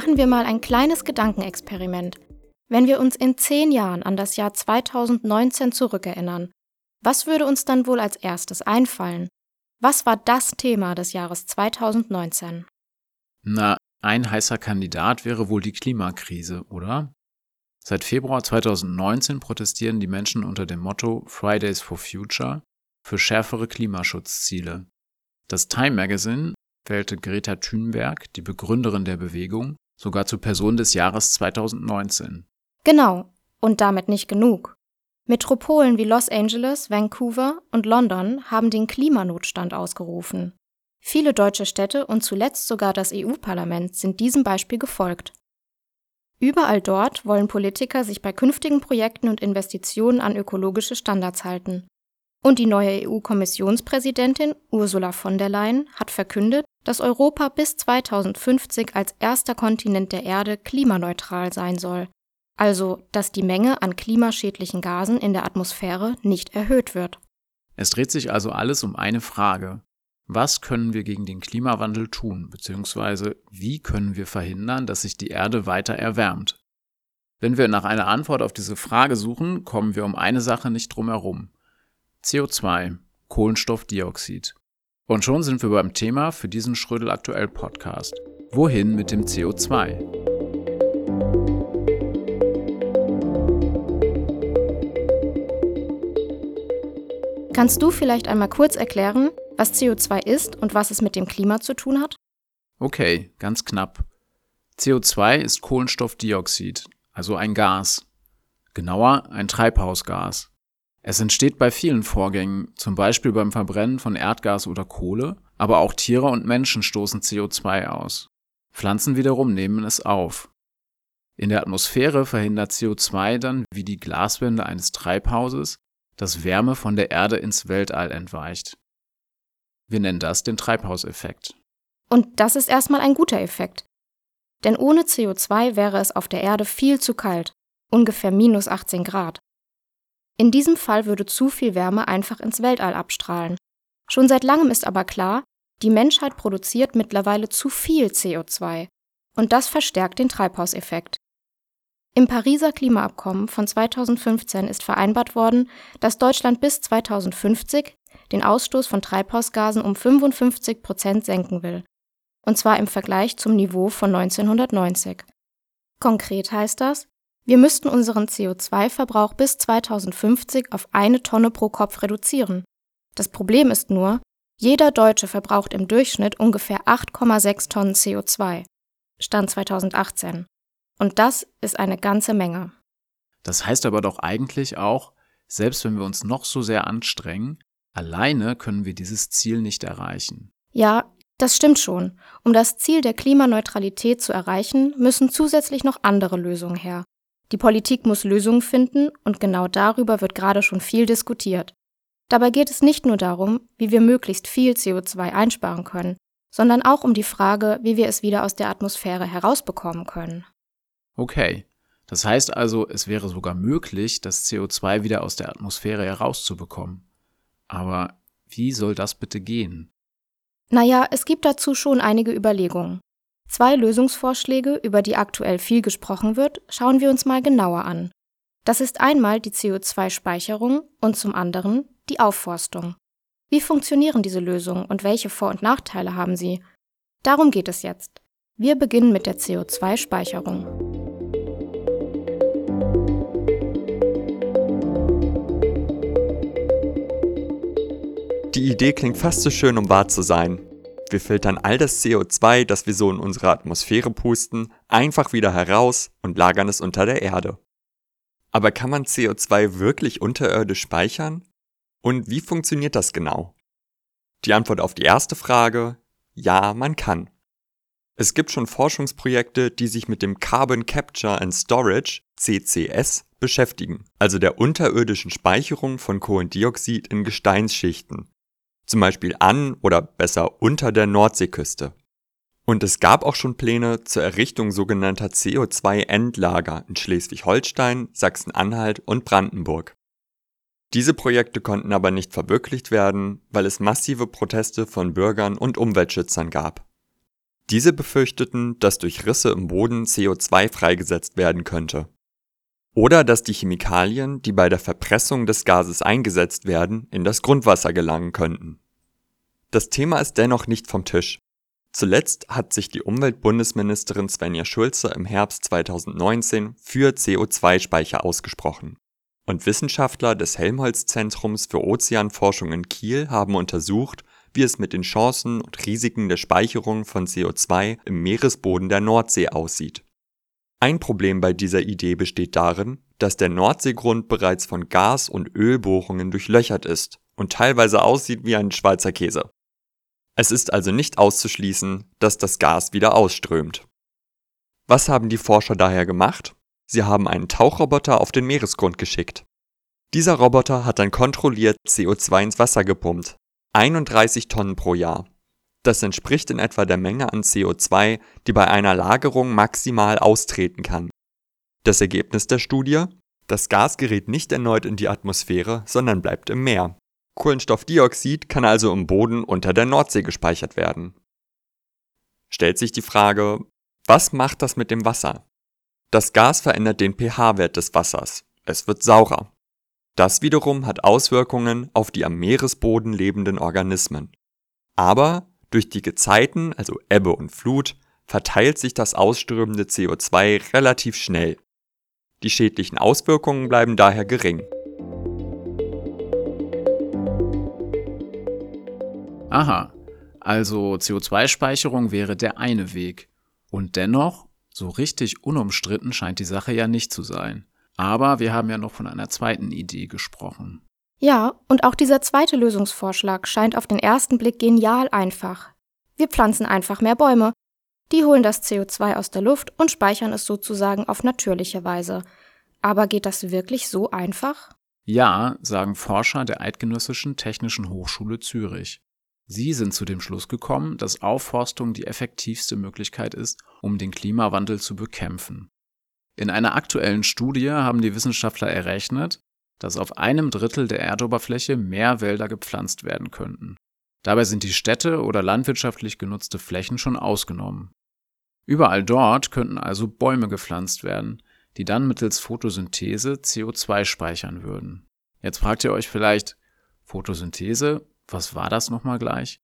Machen wir mal ein kleines Gedankenexperiment. Wenn wir uns in zehn Jahren an das Jahr 2019 zurückerinnern, was würde uns dann wohl als erstes einfallen? Was war das Thema des Jahres 2019? Na, ein heißer Kandidat wäre wohl die Klimakrise, oder? Seit Februar 2019 protestieren die Menschen unter dem Motto Fridays for Future für schärfere Klimaschutzziele. Das Time Magazine wählte Greta Thunberg, die Begründerin der Bewegung, sogar zur Person des Jahres 2019. Genau, und damit nicht genug. Metropolen wie Los Angeles, Vancouver und London haben den Klimanotstand ausgerufen. Viele deutsche Städte und zuletzt sogar das EU-Parlament sind diesem Beispiel gefolgt. Überall dort wollen Politiker sich bei künftigen Projekten und Investitionen an ökologische Standards halten. Und die neue EU-Kommissionspräsidentin Ursula von der Leyen hat verkündet, dass Europa bis 2050 als erster Kontinent der Erde klimaneutral sein soll, also dass die Menge an klimaschädlichen Gasen in der Atmosphäre nicht erhöht wird. Es dreht sich also alles um eine Frage. Was können wir gegen den Klimawandel tun, beziehungsweise wie können wir verhindern, dass sich die Erde weiter erwärmt? Wenn wir nach einer Antwort auf diese Frage suchen, kommen wir um eine Sache nicht drum herum. CO2, Kohlenstoffdioxid. Und schon sind wir beim Thema für diesen Schrödel aktuell Podcast. Wohin mit dem CO2? Kannst du vielleicht einmal kurz erklären, was CO2 ist und was es mit dem Klima zu tun hat? Okay, ganz knapp. CO2 ist Kohlenstoffdioxid, also ein Gas. Genauer ein Treibhausgas. Es entsteht bei vielen Vorgängen, zum Beispiel beim Verbrennen von Erdgas oder Kohle, aber auch Tiere und Menschen stoßen CO2 aus. Pflanzen wiederum nehmen es auf. In der Atmosphäre verhindert CO2 dann, wie die Glaswände eines Treibhauses, dass Wärme von der Erde ins Weltall entweicht. Wir nennen das den Treibhauseffekt. Und das ist erstmal ein guter Effekt. Denn ohne CO2 wäre es auf der Erde viel zu kalt, ungefähr minus 18 Grad. In diesem Fall würde zu viel Wärme einfach ins Weltall abstrahlen. Schon seit langem ist aber klar, die Menschheit produziert mittlerweile zu viel CO2 und das verstärkt den Treibhauseffekt. Im Pariser Klimaabkommen von 2015 ist vereinbart worden, dass Deutschland bis 2050 den Ausstoß von Treibhausgasen um 55 Prozent senken will, und zwar im Vergleich zum Niveau von 1990. Konkret heißt das, wir müssten unseren CO2-Verbrauch bis 2050 auf eine Tonne pro Kopf reduzieren. Das Problem ist nur, jeder Deutsche verbraucht im Durchschnitt ungefähr 8,6 Tonnen CO2. Stand 2018. Und das ist eine ganze Menge. Das heißt aber doch eigentlich auch, selbst wenn wir uns noch so sehr anstrengen, alleine können wir dieses Ziel nicht erreichen. Ja, das stimmt schon. Um das Ziel der Klimaneutralität zu erreichen, müssen zusätzlich noch andere Lösungen her. Die Politik muss Lösungen finden und genau darüber wird gerade schon viel diskutiert. Dabei geht es nicht nur darum, wie wir möglichst viel CO2 einsparen können, sondern auch um die Frage, wie wir es wieder aus der Atmosphäre herausbekommen können. Okay, das heißt also, es wäre sogar möglich, das CO2 wieder aus der Atmosphäre herauszubekommen. Aber wie soll das bitte gehen? Naja, es gibt dazu schon einige Überlegungen. Zwei Lösungsvorschläge, über die aktuell viel gesprochen wird, schauen wir uns mal genauer an. Das ist einmal die CO2-Speicherung und zum anderen die Aufforstung. Wie funktionieren diese Lösungen und welche Vor- und Nachteile haben sie? Darum geht es jetzt. Wir beginnen mit der CO2-Speicherung. Die Idee klingt fast zu schön, um wahr zu sein. Wir filtern all das CO2, das wir so in unsere Atmosphäre pusten, einfach wieder heraus und lagern es unter der Erde. Aber kann man CO2 wirklich unterirdisch speichern? Und wie funktioniert das genau? Die Antwort auf die erste Frage, ja, man kann. Es gibt schon Forschungsprojekte, die sich mit dem Carbon Capture and Storage, CCS, beschäftigen, also der unterirdischen Speicherung von Kohlendioxid in Gesteinsschichten, zum Beispiel an oder besser unter der Nordseeküste. Und es gab auch schon Pläne zur Errichtung sogenannter CO2-Endlager in Schleswig-Holstein, Sachsen-Anhalt und Brandenburg. Diese Projekte konnten aber nicht verwirklicht werden, weil es massive Proteste von Bürgern und Umweltschützern gab. Diese befürchteten, dass durch Risse im Boden CO2 freigesetzt werden könnte. Oder dass die Chemikalien, die bei der Verpressung des Gases eingesetzt werden, in das Grundwasser gelangen könnten. Das Thema ist dennoch nicht vom Tisch. Zuletzt hat sich die Umweltbundesministerin Svenja Schulze im Herbst 2019 für CO2-Speicher ausgesprochen. Und Wissenschaftler des Helmholtz-Zentrums für Ozeanforschung in Kiel haben untersucht, wie es mit den Chancen und Risiken der Speicherung von CO2 im Meeresboden der Nordsee aussieht. Ein Problem bei dieser Idee besteht darin, dass der Nordseegrund bereits von Gas- und Ölbohrungen durchlöchert ist und teilweise aussieht wie ein Schweizer Käse. Es ist also nicht auszuschließen, dass das Gas wieder ausströmt. Was haben die Forscher daher gemacht? Sie haben einen Tauchroboter auf den Meeresgrund geschickt. Dieser Roboter hat dann kontrolliert CO2 ins Wasser gepumpt, 31 Tonnen pro Jahr. Das entspricht in etwa der Menge an CO2, die bei einer Lagerung maximal austreten kann. Das Ergebnis der Studie? Das Gas gerät nicht erneut in die Atmosphäre, sondern bleibt im Meer. Kohlenstoffdioxid kann also im Boden unter der Nordsee gespeichert werden. Stellt sich die Frage, was macht das mit dem Wasser? Das Gas verändert den pH-Wert des Wassers. Es wird saurer. Das wiederum hat Auswirkungen auf die am Meeresboden lebenden Organismen. Aber durch die Gezeiten, also Ebbe und Flut, verteilt sich das ausströmende CO2 relativ schnell. Die schädlichen Auswirkungen bleiben daher gering. Aha, also CO2-Speicherung wäre der eine Weg. Und dennoch, so richtig unumstritten scheint die Sache ja nicht zu sein. Aber wir haben ja noch von einer zweiten Idee gesprochen. Ja, und auch dieser zweite Lösungsvorschlag scheint auf den ersten Blick genial einfach. Wir pflanzen einfach mehr Bäume. Die holen das CO2 aus der Luft und speichern es sozusagen auf natürliche Weise. Aber geht das wirklich so einfach? Ja, sagen Forscher der Eidgenössischen Technischen Hochschule Zürich. Sie sind zu dem Schluss gekommen, dass Aufforstung die effektivste Möglichkeit ist, um den Klimawandel zu bekämpfen. In einer aktuellen Studie haben die Wissenschaftler errechnet, dass auf einem Drittel der Erdoberfläche mehr Wälder gepflanzt werden könnten. Dabei sind die Städte oder landwirtschaftlich genutzte Flächen schon ausgenommen. Überall dort könnten also Bäume gepflanzt werden, die dann mittels Photosynthese CO2 speichern würden. Jetzt fragt ihr euch vielleicht, Photosynthese, was war das nochmal gleich?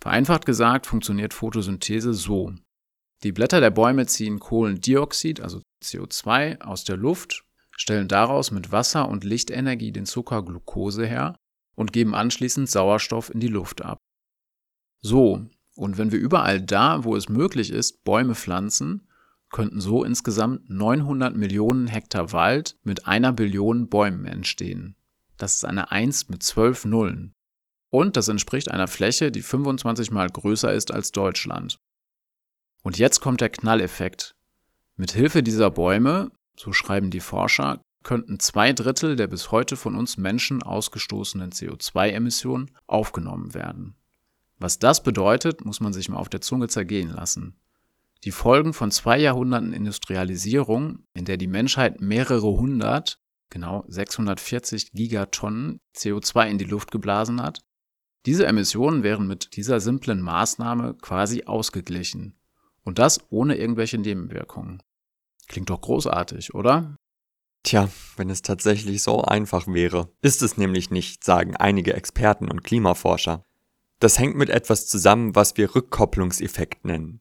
Vereinfacht gesagt funktioniert Photosynthese so. Die Blätter der Bäume ziehen Kohlendioxid, also CO2, aus der Luft, stellen daraus mit Wasser und Lichtenergie den Zucker Glucose her und geben anschließend Sauerstoff in die Luft ab. So, und wenn wir überall da, wo es möglich ist, Bäume pflanzen, könnten so insgesamt 900 Millionen Hektar Wald mit einer Billion Bäumen entstehen. Das ist eine 1 mit 12 Nullen. Und das entspricht einer Fläche, die 25 mal größer ist als Deutschland. Und jetzt kommt der Knalleffekt. Mit Hilfe dieser Bäume, so schreiben die Forscher, könnten zwei Drittel der bis heute von uns Menschen ausgestoßenen CO2-Emissionen aufgenommen werden. Was das bedeutet, muss man sich mal auf der Zunge zergehen lassen. Die Folgen von zwei Jahrhunderten Industrialisierung, in der die Menschheit mehrere hundert, genau 640 Gigatonnen CO2 in die Luft geblasen hat, diese Emissionen wären mit dieser simplen Maßnahme quasi ausgeglichen. Und das ohne irgendwelche Nebenwirkungen. Klingt doch großartig, oder? Tja, wenn es tatsächlich so einfach wäre. Ist es nämlich nicht, sagen einige Experten und Klimaforscher. Das hängt mit etwas zusammen, was wir Rückkopplungseffekt nennen.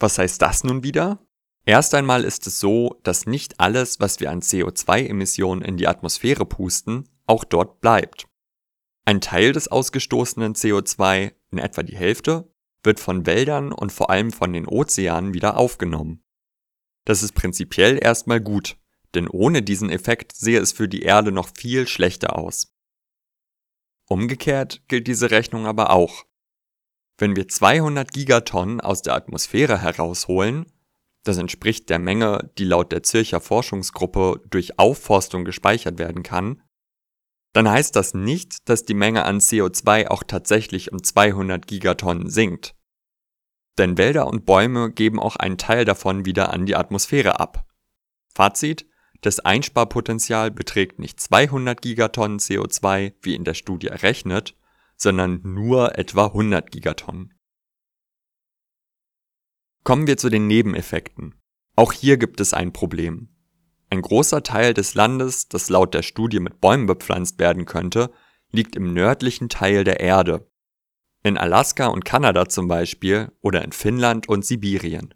Was heißt das nun wieder? Erst einmal ist es so, dass nicht alles, was wir an CO2-Emissionen in die Atmosphäre pusten, auch dort bleibt. Ein Teil des ausgestoßenen CO2, in etwa die Hälfte, wird von Wäldern und vor allem von den Ozeanen wieder aufgenommen. Das ist prinzipiell erstmal gut, denn ohne diesen Effekt sehe es für die Erde noch viel schlechter aus. Umgekehrt gilt diese Rechnung aber auch. Wenn wir 200 Gigatonnen aus der Atmosphäre herausholen, das entspricht der Menge, die laut der Zürcher Forschungsgruppe durch Aufforstung gespeichert werden kann, dann heißt das nicht, dass die Menge an CO2 auch tatsächlich um 200 Gigatonnen sinkt. Denn Wälder und Bäume geben auch einen Teil davon wieder an die Atmosphäre ab. Fazit, das Einsparpotenzial beträgt nicht 200 Gigatonnen CO2, wie in der Studie errechnet, sondern nur etwa 100 Gigatonnen. Kommen wir zu den Nebeneffekten. Auch hier gibt es ein Problem. Ein großer Teil des Landes, das laut der Studie mit Bäumen bepflanzt werden könnte, liegt im nördlichen Teil der Erde. In Alaska und Kanada zum Beispiel oder in Finnland und Sibirien.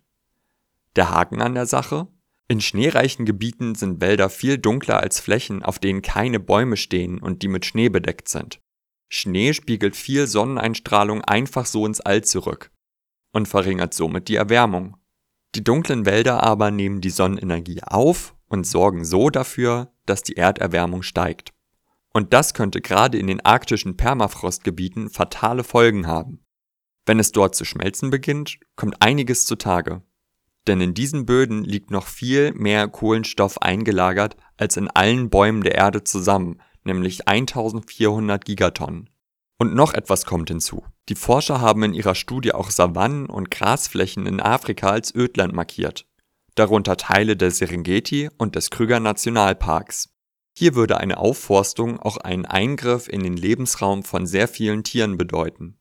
Der Haken an der Sache? In schneereichen Gebieten sind Wälder viel dunkler als Flächen, auf denen keine Bäume stehen und die mit Schnee bedeckt sind. Schnee spiegelt viel Sonneneinstrahlung einfach so ins All zurück und verringert somit die Erwärmung. Die dunklen Wälder aber nehmen die Sonnenenergie auf und sorgen so dafür, dass die Erderwärmung steigt. Und das könnte gerade in den arktischen Permafrostgebieten fatale Folgen haben. Wenn es dort zu schmelzen beginnt, kommt einiges zutage. Denn in diesen Böden liegt noch viel mehr Kohlenstoff eingelagert als in allen Bäumen der Erde zusammen, nämlich 1400 Gigatonnen. Und noch etwas kommt hinzu. Die Forscher haben in ihrer Studie auch Savannen und Grasflächen in Afrika als Ödland markiert, darunter Teile der Serengeti und des Krüger Nationalparks. Hier würde eine Aufforstung auch einen Eingriff in den Lebensraum von sehr vielen Tieren bedeuten.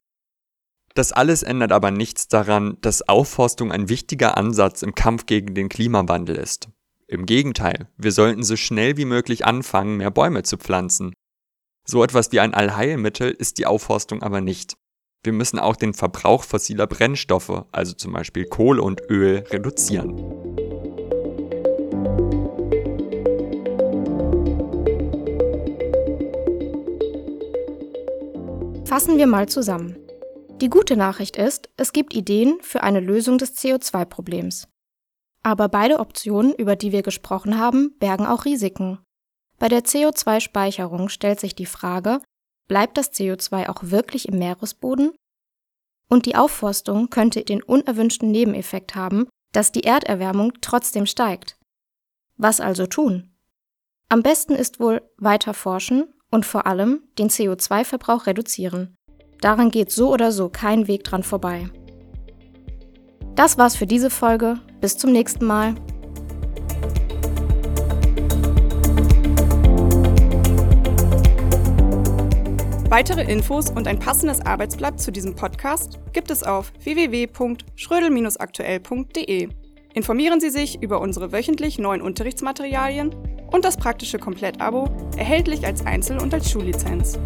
Das alles ändert aber nichts daran, dass Aufforstung ein wichtiger Ansatz im Kampf gegen den Klimawandel ist. Im Gegenteil, wir sollten so schnell wie möglich anfangen, mehr Bäume zu pflanzen. So etwas wie ein Allheilmittel ist die Aufforstung aber nicht. Wir müssen auch den Verbrauch fossiler Brennstoffe, also zum Beispiel Kohle und Öl, reduzieren. Fassen wir mal zusammen. Die gute Nachricht ist, es gibt Ideen für eine Lösung des CO2-Problems. Aber beide Optionen, über die wir gesprochen haben, bergen auch Risiken. Bei der CO2-Speicherung stellt sich die Frage, bleibt das CO2 auch wirklich im Meeresboden? Und die Aufforstung könnte den unerwünschten Nebeneffekt haben, dass die Erderwärmung trotzdem steigt. Was also tun? Am besten ist wohl weiter forschen und vor allem den CO2-Verbrauch reduzieren. Daran geht so oder so kein Weg dran vorbei. Das war's für diese Folge. Bis zum nächsten Mal. Weitere Infos und ein passendes Arbeitsblatt zu diesem Podcast gibt es auf www.schrödel-aktuell.de. Informieren Sie sich über unsere wöchentlich neuen Unterrichtsmaterialien und das praktische Komplettabo, erhältlich als Einzel- und als Schullizenz.